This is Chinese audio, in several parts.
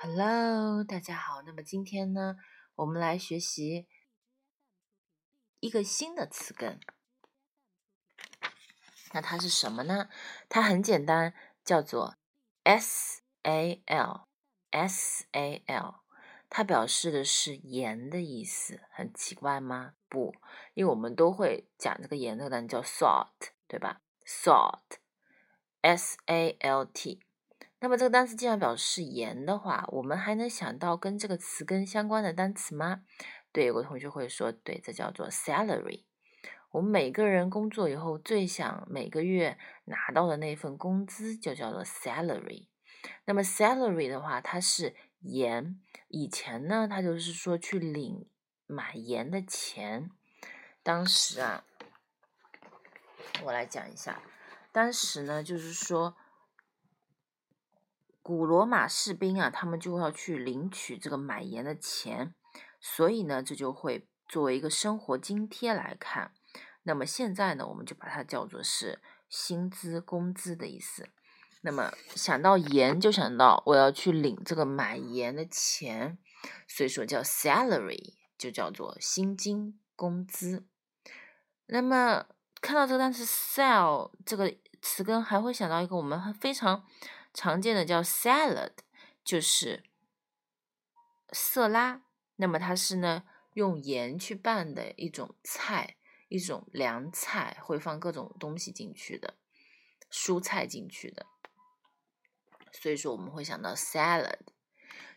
Hello，大家好。那么今天呢，我们来学习一个新的词根。那它是什么呢？它很简单，叫做 S A L S A L。它表示的是盐的意思。很奇怪吗？不，因为我们都会讲这个盐这个单词叫 salt，对吧？salt，S A L T。那么这个单词既然表示盐的话，我们还能想到跟这个词根相关的单词吗？对，有个同学会说，对，这叫做 salary。我们每个人工作以后最想每个月拿到的那份工资就叫做 salary。那么 salary 的话，它是盐，以前呢，它就是说去领买盐的钱。当时啊，我来讲一下，当时呢，就是说。古罗马士兵啊，他们就要去领取这个买盐的钱，所以呢，这就会作为一个生活津贴来看。那么现在呢，我们就把它叫做是薪资、工资的意思。那么想到盐，就想到我要去领这个买盐的钱，所以说叫 salary，就叫做薪金、工资。那么看到这个单词 sell 这个词根，还会想到一个我们非常。常见的叫 salad，就是色拉。那么它是呢用盐去拌的一种菜，一种凉菜，会放各种东西进去的，蔬菜进去的。所以说我们会想到 salad。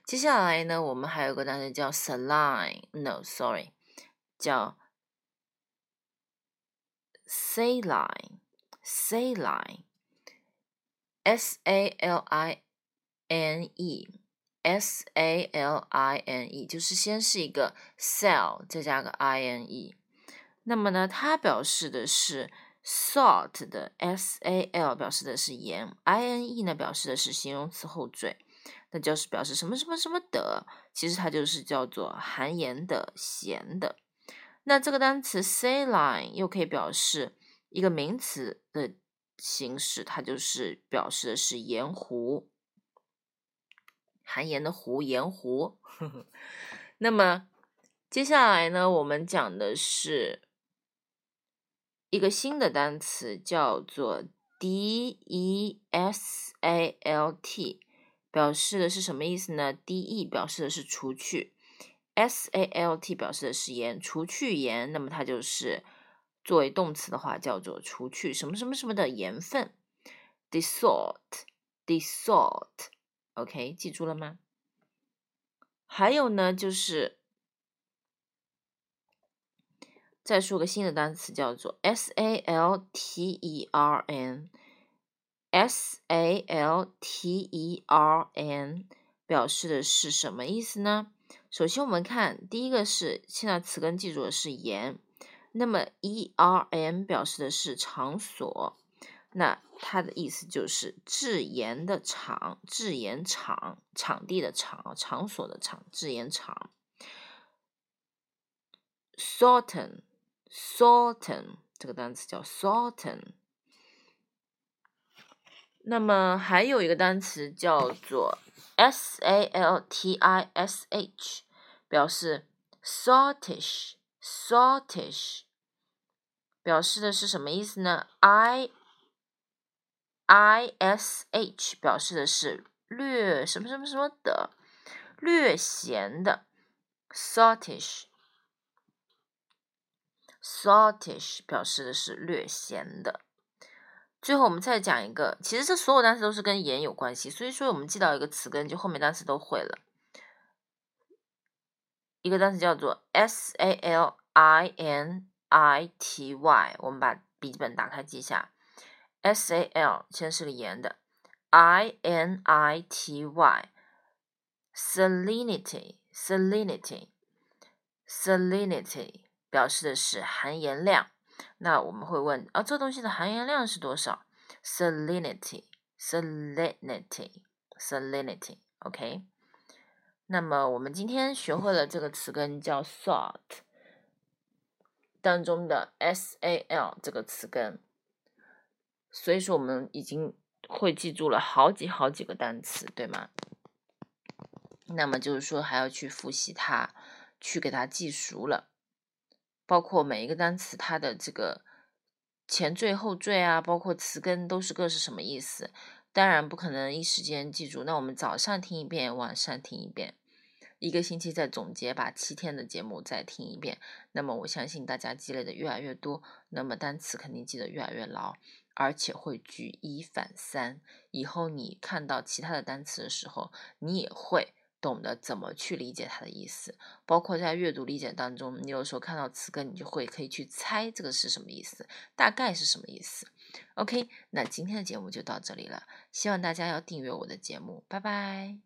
接下来呢，我们还有个单词叫 saline，no，sorry，叫 saline，saline。S A L I N E，S A L I N E，就是先是一个 cell，再加个 I N E。那么呢，它表示的是 salt 的 S A L 表示的是盐，I N E 呢表示的是形容词后缀，那就是表示什么什么什么的，其实它就是叫做含盐的、咸的。那这个单词 saline 又可以表示一个名词的。形式，它就是表示的是盐湖，含盐的湖，盐湖。那么接下来呢，我们讲的是一个新的单词，叫做 desalt，表示的是什么意思呢？de 表示的是除去，salt 表示的是盐，除去盐，那么它就是。作为动词的话，叫做除去什么什么什么的盐分，dissolve，dissolve，OK，记住了吗？还有呢，就是再说个新的单词，叫做 saltern，saltern，表示的是什么意思呢？首先我们看第一个是，现在词根记住的是盐。那么，e r m 表示的是场所，那它的意思就是制盐的厂、制盐厂、场地的场、场所的场、制盐厂。salten，salten 这个单词叫 salten。那么还有一个单词叫做 s a l t i s h，表示 saltish。Saltish 表示的是什么意思呢？i i s h 表示的是略什么什么什么的，略咸的。saltish saltish 表示的是略咸的。最后我们再讲一个，其实这所有单词都是跟盐有关系，所以说我们记到一个词根，就后面单词都会了。一个单词叫做 s a l i n i t y，我们把笔记本打开记一下。s a l 先是个盐的，i n i t y，salinity，salinity，salinity 表示的是含盐量。那我们会问啊，这东西的含盐量是多少？salinity，salinity，salinity，OK。那么我们今天学会了这个词根叫 salt 当中的 s a l 这个词根，所以说我们已经会记住了好几好几个单词，对吗？那么就是说还要去复习它，去给它记熟了，包括每一个单词它的这个前缀后缀啊，包括词根都是个是什么意思。当然不可能一时间记住，那我们早上听一遍，晚上听一遍，一个星期再总结，把七天的节目再听一遍。那么我相信大家积累的越来越多，那么单词肯定记得越来越牢，而且会举一反三。以后你看到其他的单词的时候，你也会懂得怎么去理解它的意思。包括在阅读理解当中，你有时候看到词根，你就会可以去猜这个是什么意思，大概是什么意思。OK，那今天的节目就到这里了，希望大家要订阅我的节目，拜拜。